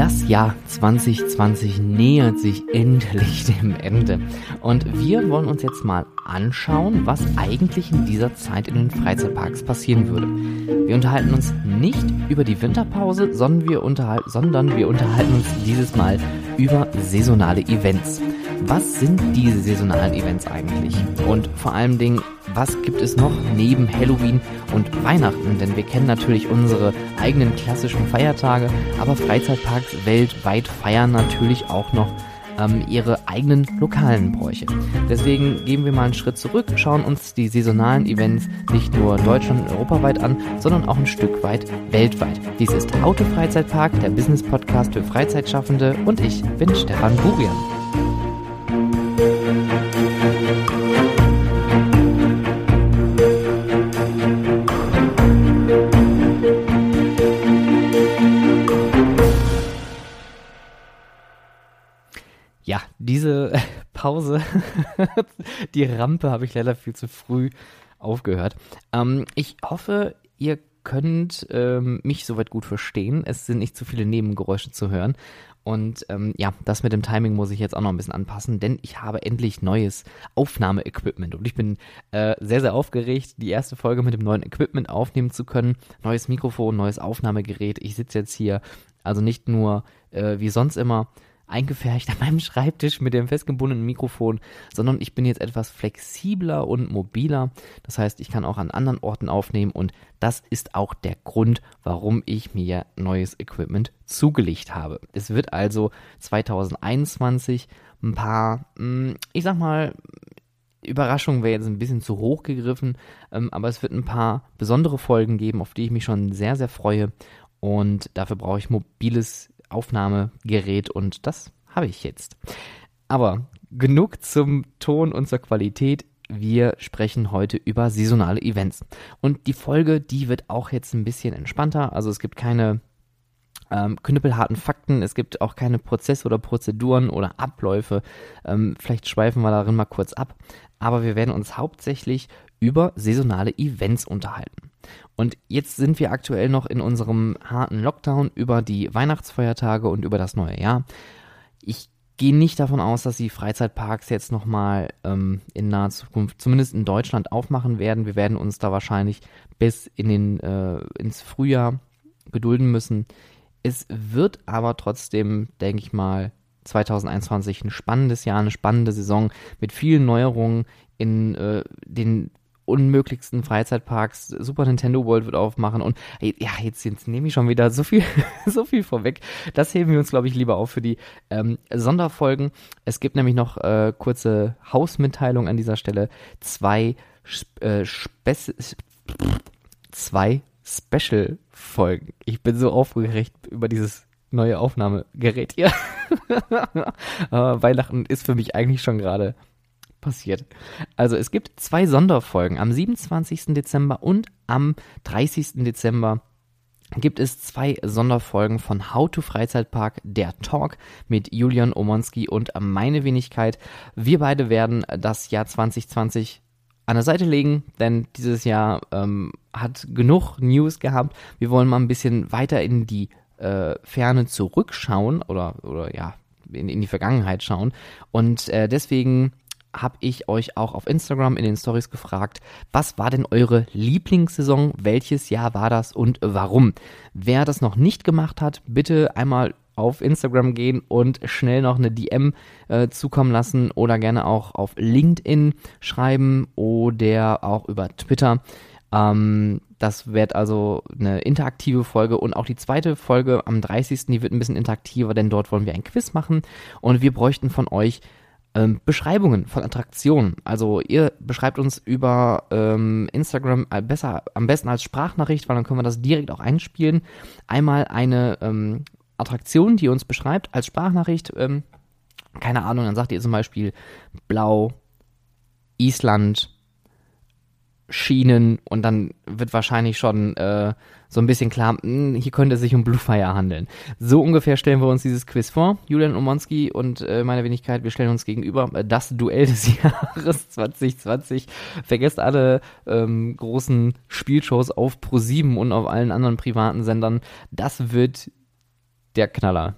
Das Jahr 2020 nähert sich endlich dem Ende. Und wir wollen uns jetzt mal anschauen, was eigentlich in dieser Zeit in den Freizeitparks passieren würde. Wir unterhalten uns nicht über die Winterpause, sondern wir, unterhal sondern wir unterhalten uns dieses Mal über saisonale Events. Was sind diese saisonalen Events eigentlich? Und vor allen Dingen, was gibt es noch neben Halloween und Weihnachten? Denn wir kennen natürlich unsere eigenen klassischen Feiertage, aber Freizeitparks weltweit feiern natürlich auch noch ähm, ihre eigenen lokalen Bräuche. Deswegen gehen wir mal einen Schritt zurück, schauen uns die saisonalen Events nicht nur Deutschland und europaweit an, sondern auch ein Stück weit weltweit. Dies ist Auto Freizeitpark, der Business Podcast für Freizeitschaffende und ich bin Stefan Burian. Pause, die Rampe habe ich leider viel zu früh aufgehört. Ähm, ich hoffe, ihr könnt ähm, mich soweit gut verstehen. Es sind nicht zu viele Nebengeräusche zu hören. Und ähm, ja, das mit dem Timing muss ich jetzt auch noch ein bisschen anpassen, denn ich habe endlich neues Aufnahmeequipment und ich bin äh, sehr, sehr aufgeregt, die erste Folge mit dem neuen Equipment aufnehmen zu können. Neues Mikrofon, neues Aufnahmegerät. Ich sitze jetzt hier also nicht nur äh, wie sonst immer eingefärcht an meinem Schreibtisch mit dem festgebundenen Mikrofon, sondern ich bin jetzt etwas flexibler und mobiler. Das heißt, ich kann auch an anderen Orten aufnehmen und das ist auch der Grund, warum ich mir neues Equipment zugelegt habe. Es wird also 2021 ein paar, hm, ich sag mal, Überraschung wäre jetzt ein bisschen zu hoch gegriffen, ähm, aber es wird ein paar besondere Folgen geben, auf die ich mich schon sehr, sehr freue. Und dafür brauche ich mobiles Aufnahmegerät und das habe ich jetzt. Aber genug zum Ton und zur Qualität. Wir sprechen heute über saisonale Events. Und die Folge, die wird auch jetzt ein bisschen entspannter. Also es gibt keine ähm, knüppelharten Fakten, es gibt auch keine Prozesse oder Prozeduren oder Abläufe. Ähm, vielleicht schweifen wir darin mal kurz ab. Aber wir werden uns hauptsächlich über saisonale Events unterhalten. Und jetzt sind wir aktuell noch in unserem harten Lockdown über die Weihnachtsfeiertage und über das neue Jahr. Ich gehe nicht davon aus, dass die Freizeitparks jetzt nochmal ähm, in naher Zukunft, zumindest in Deutschland, aufmachen werden. Wir werden uns da wahrscheinlich bis in den, äh, ins Frühjahr gedulden müssen. Es wird aber trotzdem, denke ich mal, 2021 ein spannendes Jahr, eine spannende Saison mit vielen Neuerungen in äh, den unmöglichsten Freizeitparks. Super Nintendo World wird aufmachen und ja, jetzt, jetzt nehme ich schon wieder so viel, so viel vorweg. Das heben wir uns, glaube ich, lieber auf für die ähm, Sonderfolgen. Es gibt nämlich noch äh, kurze Hausmitteilung an dieser Stelle. Zwei, äh, Spez zwei Special-Folgen. Ich bin so aufgeregt über dieses neue Aufnahmegerät hier. Weihnachten ist für mich eigentlich schon gerade passiert. Also es gibt zwei Sonderfolgen. Am 27. Dezember und am 30. Dezember gibt es zwei Sonderfolgen von How to Freizeitpark, der Talk mit Julian Omonski und meine Wenigkeit. Wir beide werden das Jahr 2020 an der Seite legen, denn dieses Jahr ähm, hat genug News gehabt. Wir wollen mal ein bisschen weiter in die äh, Ferne zurückschauen oder, oder ja, in, in die Vergangenheit schauen. Und äh, deswegen habe ich euch auch auf Instagram in den Stories gefragt, was war denn eure Lieblingssaison? Welches Jahr war das und warum? Wer das noch nicht gemacht hat, bitte einmal auf Instagram gehen und schnell noch eine DM äh, zukommen lassen oder gerne auch auf LinkedIn schreiben oder auch über Twitter. Ähm, das wird also eine interaktive Folge und auch die zweite Folge am 30. die wird ein bisschen interaktiver, denn dort wollen wir ein Quiz machen und wir bräuchten von euch ähm, Beschreibungen von Attraktionen. Also ihr beschreibt uns über ähm, Instagram äh, besser, am besten als Sprachnachricht, weil dann können wir das direkt auch einspielen. Einmal eine ähm, Attraktion, die ihr uns beschreibt als Sprachnachricht. Ähm, keine Ahnung, dann sagt ihr zum Beispiel Blau, Island, Schienen und dann wird wahrscheinlich schon äh, so ein bisschen klar, mh, hm, hier könnte es sich um Bluefire handeln. So ungefähr stellen wir uns dieses Quiz vor. Julian Omonski und äh, meine Wenigkeit, wir stellen uns gegenüber äh, das Duell des Jahres 2020. Vergesst alle ähm, großen Spielshows auf Pro7 und auf allen anderen privaten Sendern. Das wird der Knaller.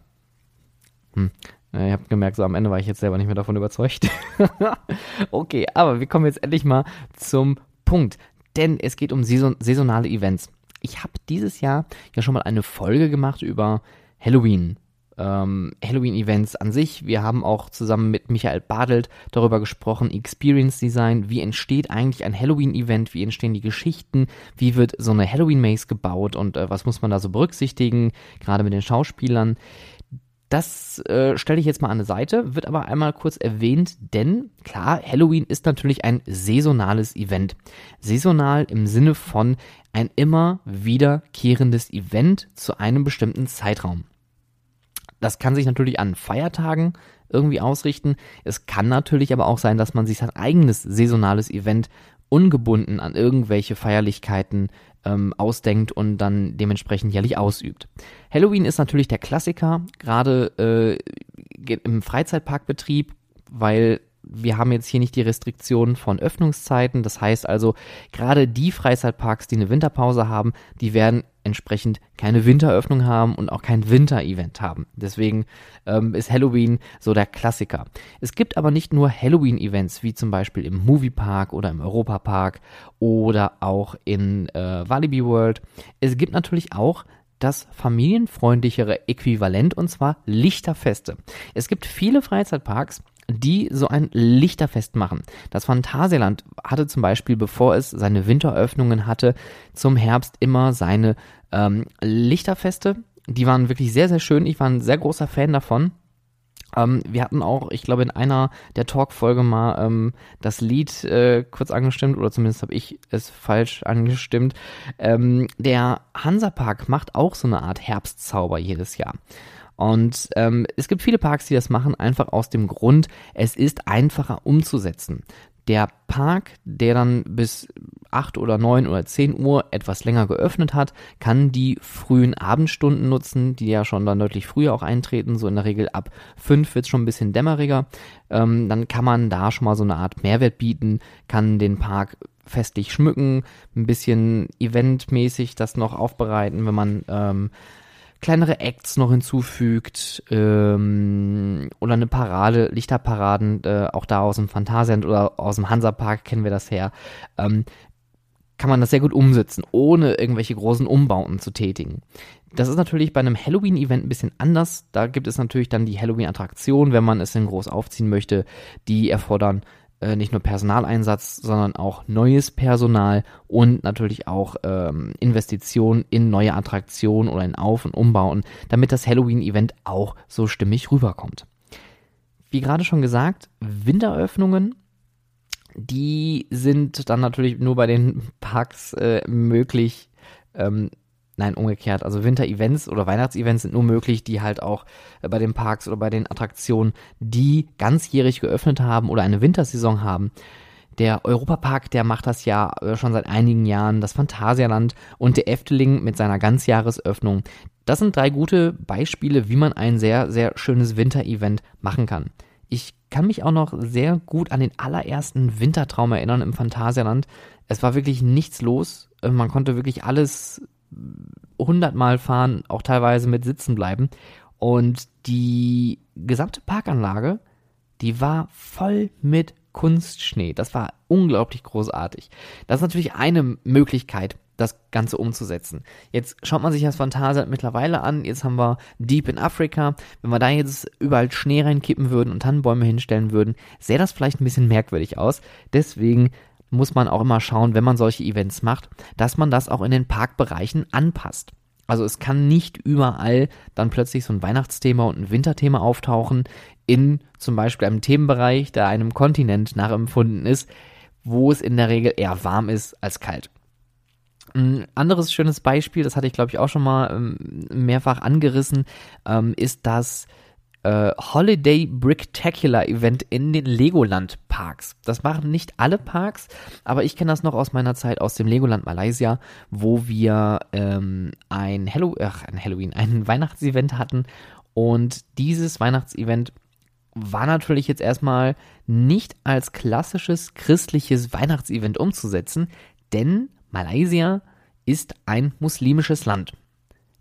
Hm. Ihr habt gemerkt, so am Ende war ich jetzt selber nicht mehr davon überzeugt. okay, aber wir kommen jetzt endlich mal zum Punkt. Denn es geht um saison saisonale Events. Ich habe dieses Jahr ja schon mal eine Folge gemacht über Halloween ähm, Halloween-Events an sich. Wir haben auch zusammen mit Michael Badelt darüber gesprochen, Experience Design, wie entsteht eigentlich ein Halloween-Event, wie entstehen die Geschichten, wie wird so eine Halloween-Maze gebaut und äh, was muss man da so berücksichtigen, gerade mit den Schauspielern. Das äh, stelle ich jetzt mal an eine Seite, wird aber einmal kurz erwähnt, denn klar, Halloween ist natürlich ein saisonales Event. Saisonal im Sinne von ein immer wiederkehrendes Event zu einem bestimmten Zeitraum. Das kann sich natürlich an Feiertagen irgendwie ausrichten. Es kann natürlich aber auch sein, dass man sich sein eigenes saisonales Event ungebunden an irgendwelche Feierlichkeiten ähm, ausdenkt und dann dementsprechend jährlich ausübt. Halloween ist natürlich der Klassiker, gerade äh, im Freizeitparkbetrieb, weil wir haben jetzt hier nicht die Restriktionen von Öffnungszeiten. Das heißt also, gerade die Freizeitparks, die eine Winterpause haben, die werden entsprechend keine Winteröffnung haben und auch kein Winter-Event haben. Deswegen ähm, ist Halloween so der Klassiker. Es gibt aber nicht nur Halloween-Events, wie zum Beispiel im Moviepark oder im Europapark oder auch in äh, Walibi World. Es gibt natürlich auch das familienfreundlichere Äquivalent und zwar Lichterfeste. Es gibt viele Freizeitparks, die so ein Lichterfest machen. Das Phantasialand hatte zum Beispiel, bevor es seine Winteröffnungen hatte, zum Herbst immer seine ähm, Lichterfeste. Die waren wirklich sehr, sehr schön. Ich war ein sehr großer Fan davon. Ähm, wir hatten auch, ich glaube, in einer der Talk-Folge mal ähm, das Lied äh, kurz angestimmt, oder zumindest habe ich es falsch angestimmt. Ähm, der Hansapark macht auch so eine Art Herbstzauber jedes Jahr. Und ähm, es gibt viele Parks, die das machen, einfach aus dem Grund, es ist einfacher umzusetzen. Der Park, der dann bis 8 oder 9 oder 10 Uhr etwas länger geöffnet hat, kann die frühen Abendstunden nutzen, die ja schon dann deutlich früher auch eintreten. So in der Regel ab 5 wird es schon ein bisschen dämmeriger. Ähm, dann kann man da schon mal so eine Art Mehrwert bieten, kann den Park festlich schmücken, ein bisschen eventmäßig das noch aufbereiten, wenn man ähm, kleinere Acts noch hinzufügt ähm, oder eine Parade, Lichterparaden, äh, auch da aus dem Phantasialand oder aus dem Hansapark kennen wir das her, ähm, kann man das sehr gut umsetzen, ohne irgendwelche großen Umbauten zu tätigen. Das ist natürlich bei einem Halloween-Event ein bisschen anders. Da gibt es natürlich dann die Halloween-Attraktion, wenn man es denn groß aufziehen möchte. Die erfordern äh, nicht nur Personaleinsatz, sondern auch neues Personal und natürlich auch ähm, Investitionen in neue Attraktionen oder in Auf- und Umbauen, damit das Halloween-Event auch so stimmig rüberkommt. Wie gerade schon gesagt, Winteröffnungen, die sind dann natürlich nur bei den Parks äh, möglich, ähm, Nein, umgekehrt. Also Winter-Events oder Weihnachtsevents sind nur möglich, die halt auch äh, bei den Parks oder bei den Attraktionen, die ganzjährig geöffnet haben oder eine Wintersaison haben. Der Europapark, der macht das ja äh, schon seit einigen Jahren, das Phantasialand und der Efteling mit seiner Ganzjahresöffnung. Das sind drei gute Beispiele, wie man ein sehr, sehr schönes Winter-Event machen kann. Ich kann mich auch noch sehr gut an den allerersten Wintertraum erinnern im Phantasialand. Es war wirklich nichts los. Äh, man konnte wirklich alles hundertmal fahren, auch teilweise mit Sitzen bleiben. Und die gesamte Parkanlage, die war voll mit Kunstschnee. Das war unglaublich großartig. Das ist natürlich eine Möglichkeit, das Ganze umzusetzen. Jetzt schaut man sich das Phantasialand mittlerweile an. Jetzt haben wir Deep in Africa. Wenn wir da jetzt überall Schnee reinkippen würden und Tannenbäume hinstellen würden, sähe das vielleicht ein bisschen merkwürdig aus. Deswegen muss man auch immer schauen, wenn man solche Events macht, dass man das auch in den Parkbereichen anpasst. Also es kann nicht überall dann plötzlich so ein Weihnachtsthema und ein Winterthema auftauchen in zum Beispiel einem Themenbereich, der einem Kontinent nachempfunden ist, wo es in der Regel eher warm ist als kalt. Ein anderes schönes Beispiel, das hatte ich glaube ich auch schon mal ähm, mehrfach angerissen, ähm, ist das äh, Holiday Bricktacular Event in den Legoland Parks. Das machen nicht alle Parks, aber ich kenne das noch aus meiner Zeit aus dem Legoland Malaysia, wo wir ähm, ein, Hallow ach, ein Halloween, ein Weihnachtsevent hatten und dieses Weihnachtsevent war natürlich jetzt erstmal nicht als klassisches christliches Weihnachtsevent umzusetzen, denn Malaysia ist ein muslimisches Land.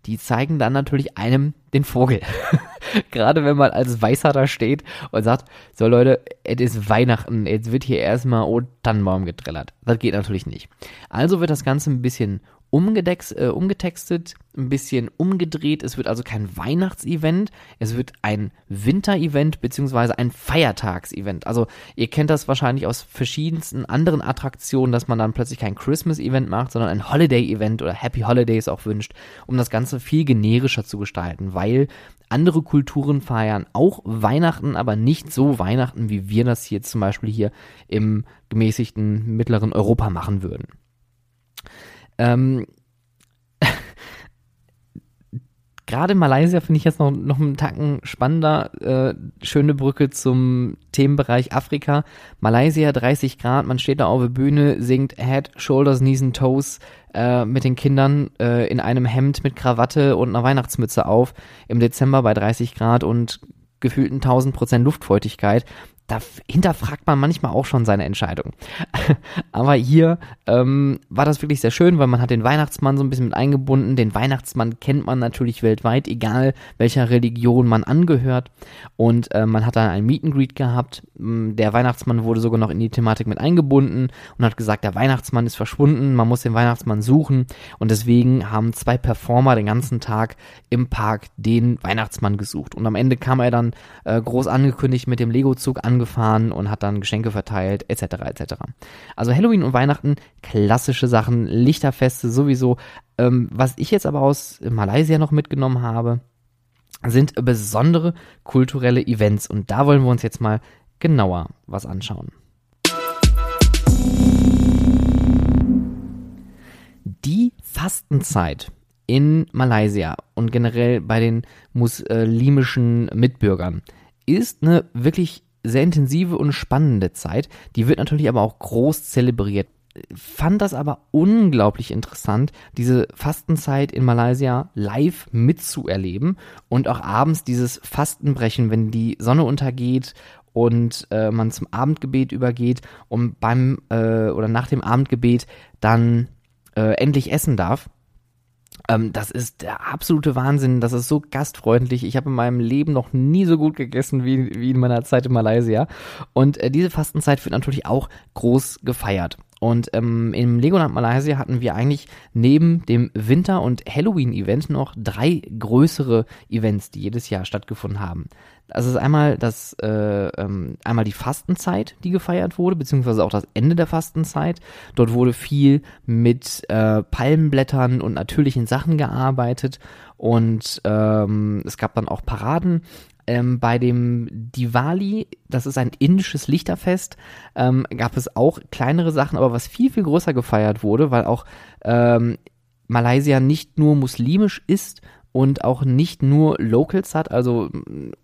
Die zeigen dann natürlich einem den Vogel. Gerade wenn man als Weißer da steht und sagt, so Leute, es ist Weihnachten, jetzt wird hier erstmal O Tannenbaum getrellert. Das geht natürlich nicht. Also wird das Ganze ein bisschen äh, umgetextet, ein bisschen umgedreht. Es wird also kein Weihnachtsevent, es wird ein Winterevent beziehungsweise ein Feiertagsevent. Also ihr kennt das wahrscheinlich aus verschiedensten anderen Attraktionen, dass man dann plötzlich kein Christmas-Event macht, sondern ein Holiday-Event oder Happy Holidays auch wünscht, um das Ganze viel generischer zu gestalten, weil andere Kulturen feiern auch Weihnachten, aber nicht so Weihnachten, wie wir das hier zum Beispiel hier im gemäßigten mittleren Europa machen würden. Ähm, Gerade Malaysia finde ich jetzt noch, noch einen Tacken spannender. Äh, schöne Brücke zum Themenbereich Afrika. Malaysia 30 Grad, man steht da auf der Bühne, singt Head, Shoulders, Knees and Toes äh, mit den Kindern äh, in einem Hemd mit Krawatte und einer Weihnachtsmütze auf im Dezember bei 30 Grad und gefühlten 1000 Prozent Luftfeuchtigkeit da hinterfragt man manchmal auch schon seine Entscheidung. Aber hier ähm, war das wirklich sehr schön, weil man hat den Weihnachtsmann so ein bisschen mit eingebunden. Den Weihnachtsmann kennt man natürlich weltweit, egal welcher Religion man angehört. Und äh, man hat dann ein Meet and Greet gehabt. Der Weihnachtsmann wurde sogar noch in die Thematik mit eingebunden und hat gesagt, der Weihnachtsmann ist verschwunden, man muss den Weihnachtsmann suchen. Und deswegen haben zwei Performer den ganzen Tag im Park den Weihnachtsmann gesucht. Und am Ende kam er dann äh, groß angekündigt mit dem Lego-Zug angefangen gefahren und hat dann Geschenke verteilt, etc. etc. Also Halloween und Weihnachten, klassische Sachen, Lichterfeste sowieso. Ähm, was ich jetzt aber aus Malaysia noch mitgenommen habe, sind besondere kulturelle Events. Und da wollen wir uns jetzt mal genauer was anschauen. Die Fastenzeit in Malaysia und generell bei den muslimischen Mitbürgern ist eine wirklich sehr intensive und spannende Zeit. Die wird natürlich aber auch groß zelebriert. Fand das aber unglaublich interessant, diese Fastenzeit in Malaysia live mitzuerleben und auch abends dieses Fastenbrechen, wenn die Sonne untergeht und äh, man zum Abendgebet übergeht und beim äh, oder nach dem Abendgebet dann äh, endlich essen darf. Ähm, das ist der absolute Wahnsinn. Das ist so gastfreundlich. Ich habe in meinem Leben noch nie so gut gegessen wie, wie in meiner Zeit in Malaysia. Und äh, diese Fastenzeit wird natürlich auch groß gefeiert. Und ähm, im Legoland Malaysia hatten wir eigentlich neben dem Winter- und Halloween-Event noch drei größere Events, die jedes Jahr stattgefunden haben. Das ist einmal das, äh, ähm, einmal die Fastenzeit, die gefeiert wurde, beziehungsweise auch das Ende der Fastenzeit. Dort wurde viel mit äh, Palmenblättern und natürlichen Sachen gearbeitet und ähm, es gab dann auch Paraden. Ähm, bei dem Diwali, das ist ein indisches Lichterfest, ähm, gab es auch kleinere Sachen, aber was viel, viel größer gefeiert wurde, weil auch ähm, Malaysia nicht nur muslimisch ist, und auch nicht nur Locals hat, also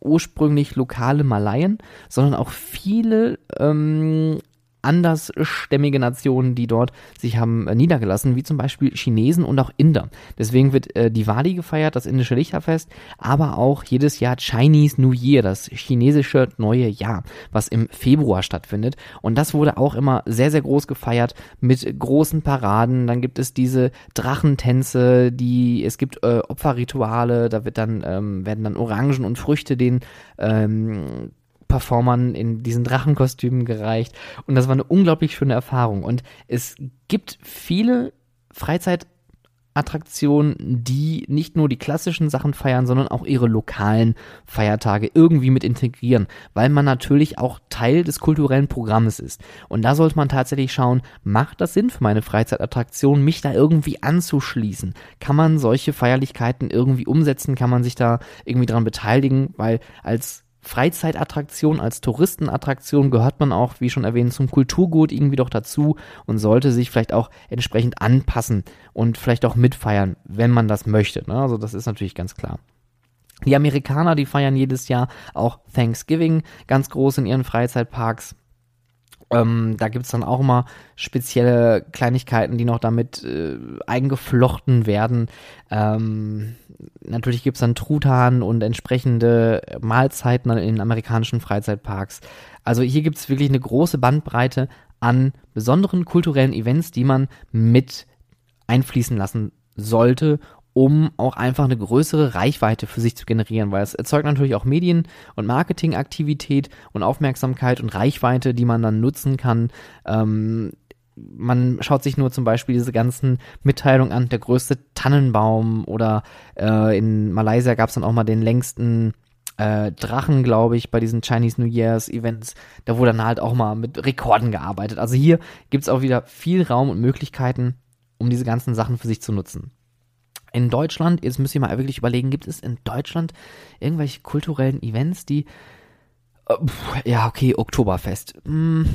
ursprünglich lokale Malaien, sondern auch viele ähm, andersstämmige Nationen, die dort sich haben äh, niedergelassen, wie zum Beispiel Chinesen und auch Inder. Deswegen wird äh, Diwali gefeiert, das indische Lichterfest, aber auch jedes Jahr Chinese New Year, das chinesische neue Jahr, was im Februar stattfindet. Und das wurde auch immer sehr, sehr groß gefeiert mit großen Paraden. Dann gibt es diese Drachentänze, die, es gibt äh, Opferrituale, da wird dann, ähm, werden dann Orangen und Früchte den ähm, Performern in diesen Drachenkostümen gereicht. Und das war eine unglaublich schöne Erfahrung. Und es gibt viele Freizeitattraktionen, die nicht nur die klassischen Sachen feiern, sondern auch ihre lokalen Feiertage irgendwie mit integrieren, weil man natürlich auch Teil des kulturellen Programmes ist. Und da sollte man tatsächlich schauen, macht das Sinn für meine Freizeitattraktion, mich da irgendwie anzuschließen? Kann man solche Feierlichkeiten irgendwie umsetzen? Kann man sich da irgendwie dran beteiligen? Weil als Freizeitattraktion, als Touristenattraktion gehört man auch, wie schon erwähnt, zum Kulturgut irgendwie doch dazu und sollte sich vielleicht auch entsprechend anpassen und vielleicht auch mitfeiern, wenn man das möchte. Ne? Also das ist natürlich ganz klar. Die Amerikaner, die feiern jedes Jahr auch Thanksgiving ganz groß in ihren Freizeitparks. Ähm, da gibt's dann auch immer spezielle Kleinigkeiten, die noch damit äh, eingeflochten werden. Ähm, natürlich gibt's dann Truthahn und entsprechende Mahlzeiten in amerikanischen Freizeitparks. Also hier gibt's wirklich eine große Bandbreite an besonderen kulturellen Events, die man mit einfließen lassen sollte um auch einfach eine größere Reichweite für sich zu generieren, weil es erzeugt natürlich auch Medien- und Marketingaktivität und Aufmerksamkeit und Reichweite, die man dann nutzen kann. Ähm, man schaut sich nur zum Beispiel diese ganzen Mitteilungen an, der größte Tannenbaum oder äh, in Malaysia gab es dann auch mal den längsten äh, Drachen, glaube ich, bei diesen Chinese New Year's Events. Da wurde dann halt auch mal mit Rekorden gearbeitet. Also hier gibt es auch wieder viel Raum und Möglichkeiten, um diese ganzen Sachen für sich zu nutzen. In Deutschland, jetzt müsst ihr mal wirklich überlegen, gibt es in Deutschland irgendwelche kulturellen Events, die. Äh, ja, okay, Oktoberfest. Hm,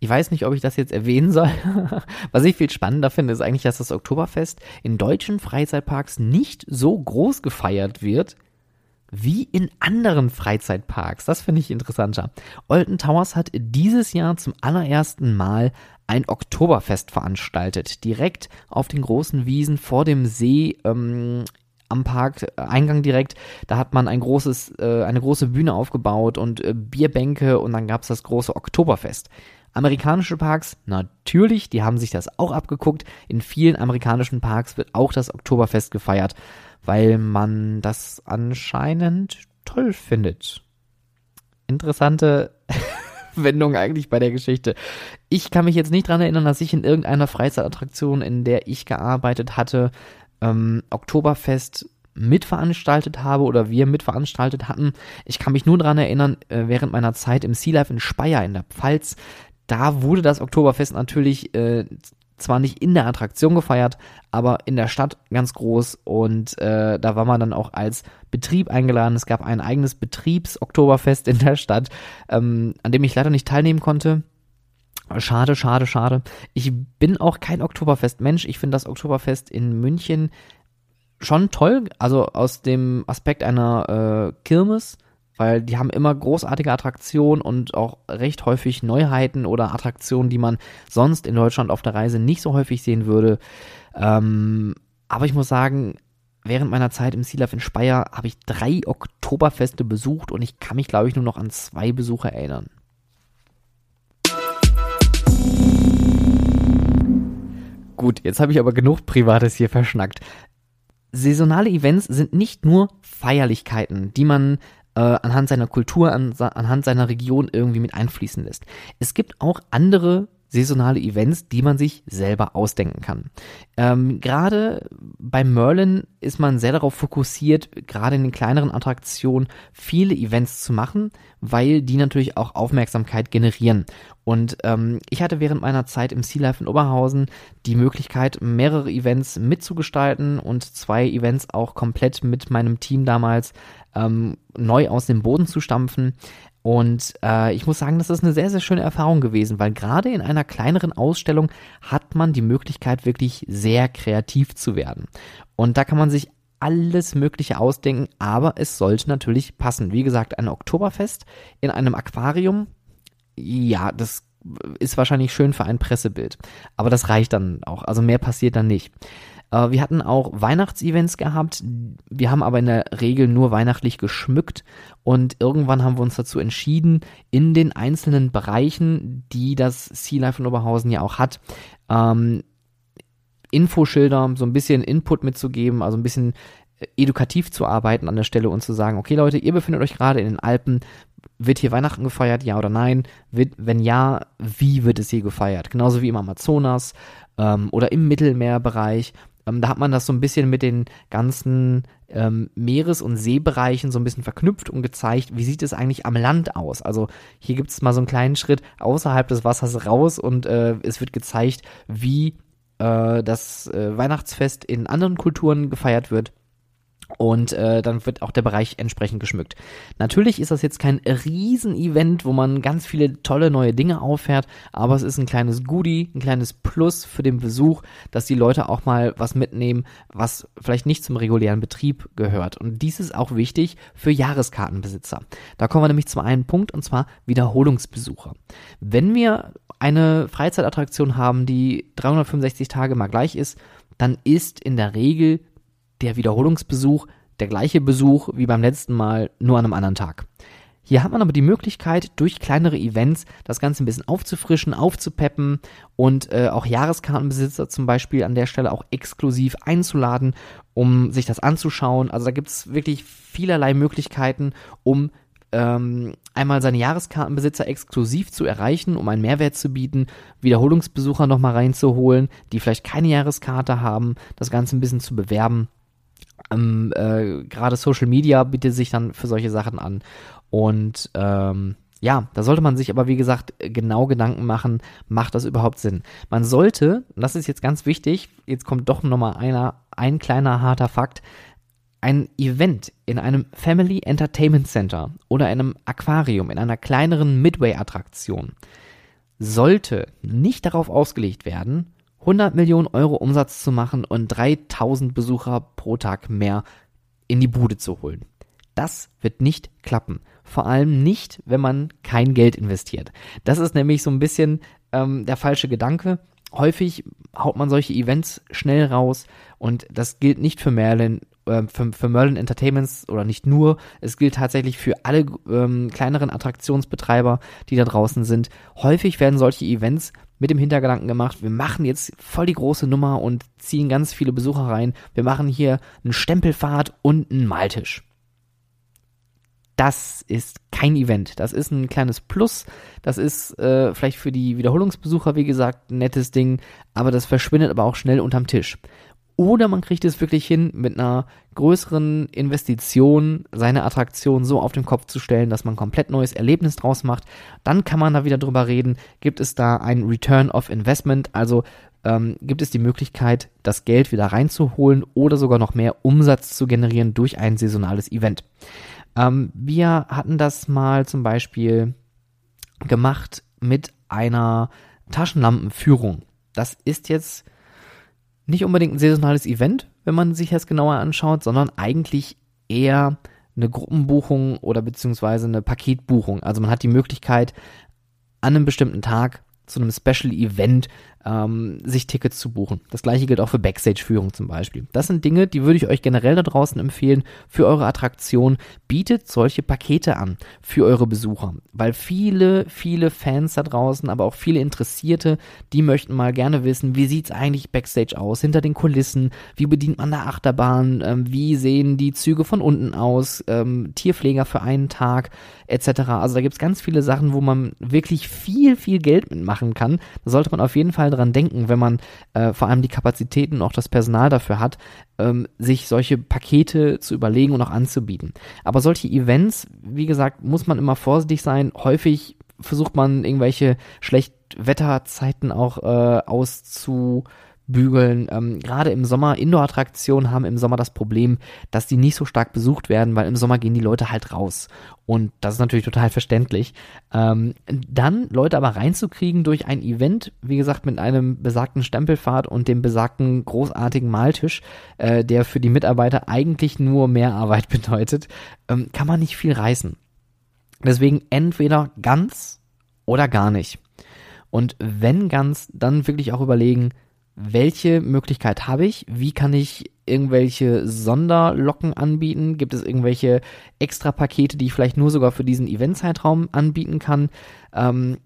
ich weiß nicht, ob ich das jetzt erwähnen soll. Was ich viel spannender finde, ist eigentlich, dass das Oktoberfest in deutschen Freizeitparks nicht so groß gefeiert wird wie in anderen Freizeitparks. Das finde ich interessanter. Olden Towers hat dieses Jahr zum allerersten Mal ein Oktoberfest veranstaltet. Direkt auf den großen Wiesen vor dem See ähm, am Parkeingang direkt. Da hat man ein großes, äh, eine große Bühne aufgebaut und äh, Bierbänke und dann gab es das große Oktoberfest. Amerikanische Parks, natürlich, die haben sich das auch abgeguckt. In vielen amerikanischen Parks wird auch das Oktoberfest gefeiert weil man das anscheinend toll findet. Interessante Wendung eigentlich bei der Geschichte. Ich kann mich jetzt nicht dran erinnern, dass ich in irgendeiner Freizeitattraktion, in der ich gearbeitet hatte, ähm, Oktoberfest mitveranstaltet habe oder wir mitveranstaltet hatten. Ich kann mich nur dran erinnern, äh, während meiner Zeit im Sea Life in Speyer in der Pfalz, da wurde das Oktoberfest natürlich äh, zwar nicht in der Attraktion gefeiert, aber in der Stadt ganz groß und äh, da war man dann auch als Betrieb eingeladen. Es gab ein eigenes Betriebs-Oktoberfest in der Stadt, ähm, an dem ich leider nicht teilnehmen konnte. Schade, schade, schade. Ich bin auch kein Oktoberfest-Mensch. Ich finde das Oktoberfest in München schon toll, also aus dem Aspekt einer äh, Kirmes weil die haben immer großartige Attraktionen und auch recht häufig Neuheiten oder Attraktionen, die man sonst in Deutschland auf der Reise nicht so häufig sehen würde. Ähm, aber ich muss sagen, während meiner Zeit im Sea Life in Speyer habe ich drei Oktoberfeste besucht und ich kann mich, glaube ich, nur noch an zwei Besuche erinnern. Gut, jetzt habe ich aber genug Privates hier verschnackt. Saisonale Events sind nicht nur Feierlichkeiten, die man äh, anhand seiner Kultur, an, anhand seiner Region irgendwie mit einfließen lässt. Es gibt auch andere saisonale Events, die man sich selber ausdenken kann. Ähm, gerade bei Merlin ist man sehr darauf fokussiert, gerade in den kleineren Attraktionen viele Events zu machen, weil die natürlich auch Aufmerksamkeit generieren. Und ähm, ich hatte während meiner Zeit im Sea Life in Oberhausen die Möglichkeit, mehrere Events mitzugestalten und zwei Events auch komplett mit meinem Team damals ähm, neu aus dem Boden zu stampfen. Und äh, ich muss sagen, das ist eine sehr, sehr schöne Erfahrung gewesen, weil gerade in einer kleineren Ausstellung hat man die Möglichkeit, wirklich sehr kreativ zu werden. Und da kann man sich alles Mögliche ausdenken, aber es sollte natürlich passen. Wie gesagt, ein Oktoberfest in einem Aquarium, ja, das ist wahrscheinlich schön für ein Pressebild. Aber das reicht dann auch. Also mehr passiert dann nicht. Äh, wir hatten auch Weihnachtsevents gehabt. Wir haben aber in der Regel nur weihnachtlich geschmückt und irgendwann haben wir uns dazu entschieden, in den einzelnen Bereichen, die das Sea Life in Oberhausen ja auch hat, ähm, Infoschilder, so ein bisschen Input mitzugeben, also ein bisschen äh, edukativ zu arbeiten an der Stelle und zu sagen, okay Leute, ihr befindet euch gerade in den Alpen, wird hier Weihnachten gefeiert, ja oder nein? Wird, wenn ja, wie wird es hier gefeiert? Genauso wie im Amazonas ähm, oder im Mittelmeerbereich. Ähm, da hat man das so ein bisschen mit den ganzen ähm, Meeres- und Seebereichen so ein bisschen verknüpft und gezeigt, wie sieht es eigentlich am Land aus. Also hier gibt es mal so einen kleinen Schritt außerhalb des Wassers raus und äh, es wird gezeigt, wie äh, das äh, Weihnachtsfest in anderen Kulturen gefeiert wird und äh, dann wird auch der Bereich entsprechend geschmückt. Natürlich ist das jetzt kein Riesenevent, wo man ganz viele tolle neue Dinge auffährt, aber es ist ein kleines Goodie, ein kleines Plus für den Besuch, dass die Leute auch mal was mitnehmen, was vielleicht nicht zum regulären Betrieb gehört. Und dies ist auch wichtig für Jahreskartenbesitzer. Da kommen wir nämlich zum einen Punkt, und zwar Wiederholungsbesucher. Wenn wir eine Freizeitattraktion haben, die 365 Tage mal gleich ist, dann ist in der Regel der Wiederholungsbesuch der gleiche Besuch wie beim letzten Mal, nur an einem anderen Tag. Hier hat man aber die Möglichkeit, durch kleinere Events das Ganze ein bisschen aufzufrischen, aufzupeppen und äh, auch Jahreskartenbesitzer zum Beispiel an der Stelle auch exklusiv einzuladen, um sich das anzuschauen. Also da gibt es wirklich vielerlei Möglichkeiten, um ähm, einmal seine Jahreskartenbesitzer exklusiv zu erreichen, um einen Mehrwert zu bieten, Wiederholungsbesucher nochmal reinzuholen, die vielleicht keine Jahreskarte haben, das Ganze ein bisschen zu bewerben. Ähm, äh, Gerade Social Media bietet sich dann für solche Sachen an. Und ähm, ja, da sollte man sich aber, wie gesagt, genau Gedanken machen, macht das überhaupt Sinn? Man sollte, das ist jetzt ganz wichtig, jetzt kommt doch nochmal einer, ein kleiner harter Fakt, ein Event in einem Family Entertainment Center oder einem Aquarium, in einer kleineren Midway-Attraktion sollte nicht darauf ausgelegt werden, 100 Millionen Euro Umsatz zu machen und 3000 Besucher pro Tag mehr in die Bude zu holen. Das wird nicht klappen. Vor allem nicht, wenn man kein Geld investiert. Das ist nämlich so ein bisschen ähm, der falsche Gedanke. Häufig haut man solche Events schnell raus und das gilt nicht für Merlin, äh, für, für Merlin Entertainments oder nicht nur. Es gilt tatsächlich für alle ähm, kleineren Attraktionsbetreiber, die da draußen sind. Häufig werden solche Events mit dem Hintergedanken gemacht, wir machen jetzt voll die große Nummer und ziehen ganz viele Besucher rein. Wir machen hier einen Stempelfahrt und einen Maltisch das ist kein Event. Das ist ein kleines Plus. Das ist äh, vielleicht für die Wiederholungsbesucher, wie gesagt, ein nettes Ding, aber das verschwindet aber auch schnell unterm Tisch. Oder man kriegt es wirklich hin, mit einer größeren Investition seine Attraktion so auf den Kopf zu stellen, dass man komplett neues Erlebnis draus macht. Dann kann man da wieder drüber reden, gibt es da ein Return of Investment, also ähm, gibt es die Möglichkeit, das Geld wieder reinzuholen oder sogar noch mehr Umsatz zu generieren durch ein saisonales Event. Ähm, wir hatten das mal zum Beispiel gemacht mit einer Taschenlampenführung. Das ist jetzt nicht unbedingt ein saisonales Event, wenn man sich das genauer anschaut, sondern eigentlich eher eine Gruppenbuchung oder beziehungsweise eine Paketbuchung. Also man hat die Möglichkeit, an einem bestimmten Tag zu einem Special Event ähm, sich Tickets zu buchen. Das gleiche gilt auch für Backstage-Führung zum Beispiel. Das sind Dinge, die würde ich euch generell da draußen empfehlen für eure Attraktion. Bietet solche Pakete an für eure Besucher, weil viele, viele Fans da draußen, aber auch viele Interessierte, die möchten mal gerne wissen, wie sieht's eigentlich Backstage aus, hinter den Kulissen, wie bedient man der Achterbahn, ähm, wie sehen die Züge von unten aus, ähm, Tierpfleger für einen Tag, etc. Also da gibt's ganz viele Sachen, wo man wirklich viel, viel Geld mitmachen kann. Da sollte man auf jeden Fall dran denken, wenn man äh, vor allem die Kapazitäten und auch das Personal dafür hat, ähm, sich solche Pakete zu überlegen und auch anzubieten. Aber solche Events, wie gesagt, muss man immer vorsichtig sein. Häufig versucht man irgendwelche Schlechtwetterzeiten auch äh, auszu bügeln. Ähm, Gerade im Sommer, Indoor-Attraktionen haben im Sommer das Problem, dass die nicht so stark besucht werden, weil im Sommer gehen die Leute halt raus. Und das ist natürlich total verständlich. Ähm, dann Leute aber reinzukriegen durch ein Event, wie gesagt, mit einem besagten Stempelfahrt und dem besagten großartigen Maltisch, äh, der für die Mitarbeiter eigentlich nur mehr Arbeit bedeutet, ähm, kann man nicht viel reißen. Deswegen entweder ganz oder gar nicht. Und wenn ganz, dann wirklich auch überlegen, welche Möglichkeit habe ich? Wie kann ich irgendwelche Sonderlocken anbieten? Gibt es irgendwelche extra Pakete, die ich vielleicht nur sogar für diesen Eventzeitraum anbieten kann? Ähm,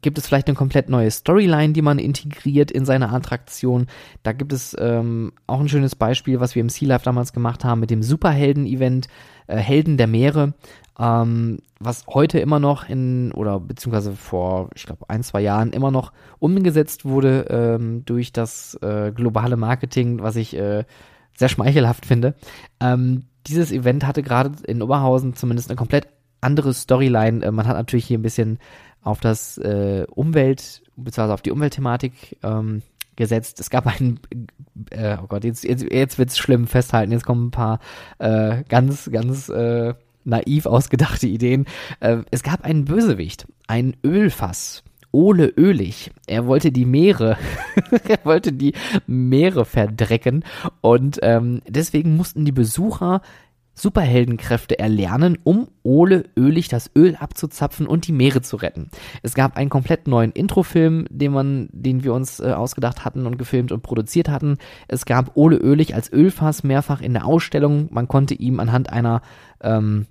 gibt es vielleicht eine komplett neue Storyline, die man integriert in seine Attraktion? Da gibt es ähm, auch ein schönes Beispiel, was wir im Sea Life damals gemacht haben mit dem Superhelden-Event äh, Helden der Meere ähm, was heute immer noch in, oder beziehungsweise vor, ich glaube, ein, zwei Jahren immer noch umgesetzt wurde ähm, durch das äh, globale Marketing, was ich äh, sehr schmeichelhaft finde. Ähm, dieses Event hatte gerade in Oberhausen zumindest eine komplett andere Storyline. Äh, man hat natürlich hier ein bisschen auf das äh, Umwelt, beziehungsweise auf die Umweltthematik ähm, gesetzt. Es gab einen, äh, oh Gott, jetzt, jetzt, jetzt wird's schlimm, festhalten, jetzt kommen ein paar äh, ganz, ganz äh, naiv ausgedachte Ideen. Äh, es gab einen Bösewicht, ein Ölfass. Ole Ölig. Er wollte die Meere, er wollte die Meere verdrecken und ähm, deswegen mussten die Besucher Superheldenkräfte erlernen, um Ole Ölig das Öl abzuzapfen und die Meere zu retten. Es gab einen komplett neuen Introfilm, den man, den wir uns äh, ausgedacht hatten und gefilmt und produziert hatten. Es gab Ole Ölig als Ölfass mehrfach in der Ausstellung. Man konnte ihm anhand einer ähm,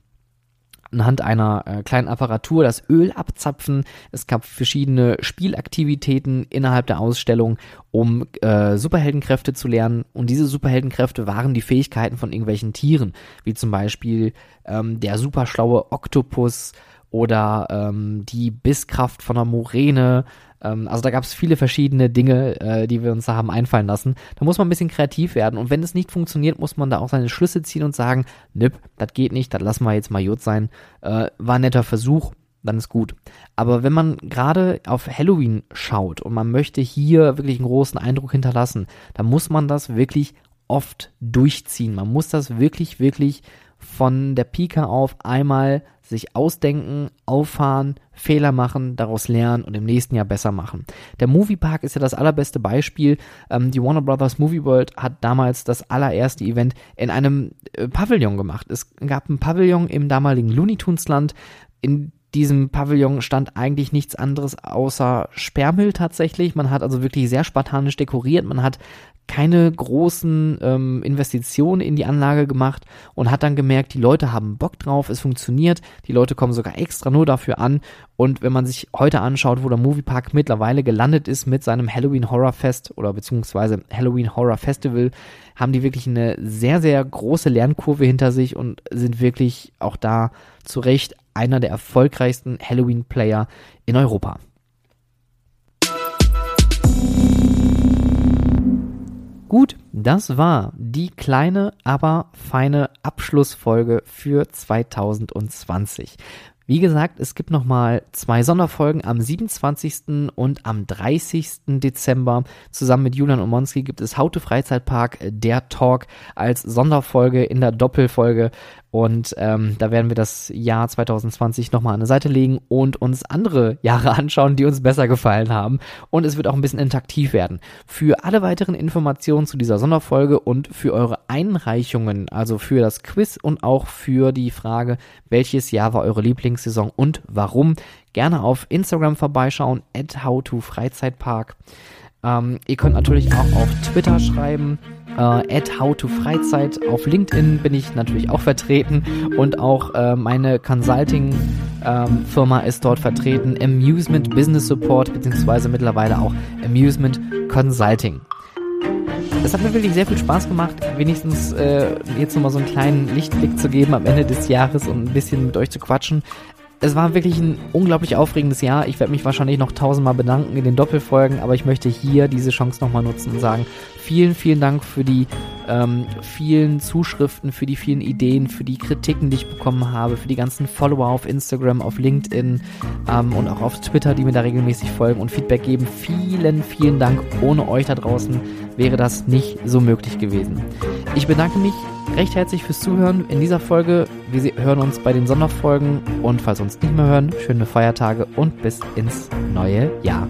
anhand einer äh, kleinen Apparatur das Öl abzapfen. Es gab verschiedene Spielaktivitäten innerhalb der Ausstellung, um äh, Superheldenkräfte zu lernen. Und diese Superheldenkräfte waren die Fähigkeiten von irgendwelchen Tieren, wie zum Beispiel ähm, der superschlaue Oktopus oder ähm, die Bisskraft von der Moräne ähm, also da gab es viele verschiedene Dinge, äh, die wir uns da haben einfallen lassen. Da muss man ein bisschen kreativ werden und wenn es nicht funktioniert, muss man da auch seine Schlüsse ziehen und sagen, nipp, das geht nicht, das lassen wir jetzt mal gut sein. Äh, war ein netter Versuch, dann ist gut. Aber wenn man gerade auf Halloween schaut und man möchte hier wirklich einen großen Eindruck hinterlassen, dann muss man das wirklich oft durchziehen. Man muss das wirklich, wirklich von der Pika auf einmal sich ausdenken, auffahren, Fehler machen, daraus lernen und im nächsten Jahr besser machen. Der Moviepark ist ja das allerbeste Beispiel. Ähm, die Warner Brothers Movie World hat damals das allererste Event in einem äh, Pavillon gemacht. Es gab ein Pavillon im damaligen Looney Tunes Land, in diesem Pavillon stand eigentlich nichts anderes außer Sperrmüll tatsächlich. Man hat also wirklich sehr spartanisch dekoriert. Man hat keine großen ähm, Investitionen in die Anlage gemacht und hat dann gemerkt, die Leute haben Bock drauf, es funktioniert, die Leute kommen sogar extra nur dafür an und wenn man sich heute anschaut, wo der Moviepark mittlerweile gelandet ist mit seinem Halloween Horror Fest oder beziehungsweise Halloween Horror Festival, haben die wirklich eine sehr, sehr große Lernkurve hinter sich und sind wirklich auch da zu Recht einer der erfolgreichsten Halloween-Player in Europa. Gut, das war die kleine, aber feine Abschlussfolge für 2020. Wie gesagt, es gibt nochmal zwei Sonderfolgen am 27. und am 30. Dezember. Zusammen mit Julian und Monski gibt es Haute Freizeitpark, der Talk als Sonderfolge in der Doppelfolge. Und ähm, da werden wir das Jahr 2020 nochmal an der Seite legen und uns andere Jahre anschauen, die uns besser gefallen haben. Und es wird auch ein bisschen interaktiv werden. Für alle weiteren Informationen zu dieser Sonderfolge und für eure Einreichungen, also für das Quiz und auch für die Frage, welches Jahr war eure Lieblingssaison und warum, gerne auf Instagram vorbeischauen, at howtofreizeitpark. Ähm, ihr könnt natürlich auch auf Twitter schreiben äh, howtofreizeit. Auf LinkedIn bin ich natürlich auch vertreten und auch äh, meine Consulting-Firma ähm, ist dort vertreten. Amusement Business Support beziehungsweise mittlerweile auch Amusement Consulting. Es hat mir wirklich sehr viel Spaß gemacht, wenigstens äh, jetzt nochmal so einen kleinen Lichtblick zu geben am Ende des Jahres und ein bisschen mit euch zu quatschen es war wirklich ein unglaublich aufregendes Jahr. Ich werde mich wahrscheinlich noch tausendmal bedanken in den Doppelfolgen, aber ich möchte hier diese Chance nochmal nutzen und sagen, vielen, vielen Dank für die ähm, vielen Zuschriften, für die vielen Ideen, für die Kritiken, die ich bekommen habe, für die ganzen Follower auf Instagram, auf LinkedIn ähm, und auch auf Twitter, die mir da regelmäßig folgen und Feedback geben. Vielen, vielen Dank. Ohne euch da draußen wäre das nicht so möglich gewesen. Ich bedanke mich recht herzlich fürs Zuhören in dieser Folge. Wir hören uns bei den Sonderfolgen und falls uns nicht mehr hören, schöne Feiertage und bis ins neue Jahr.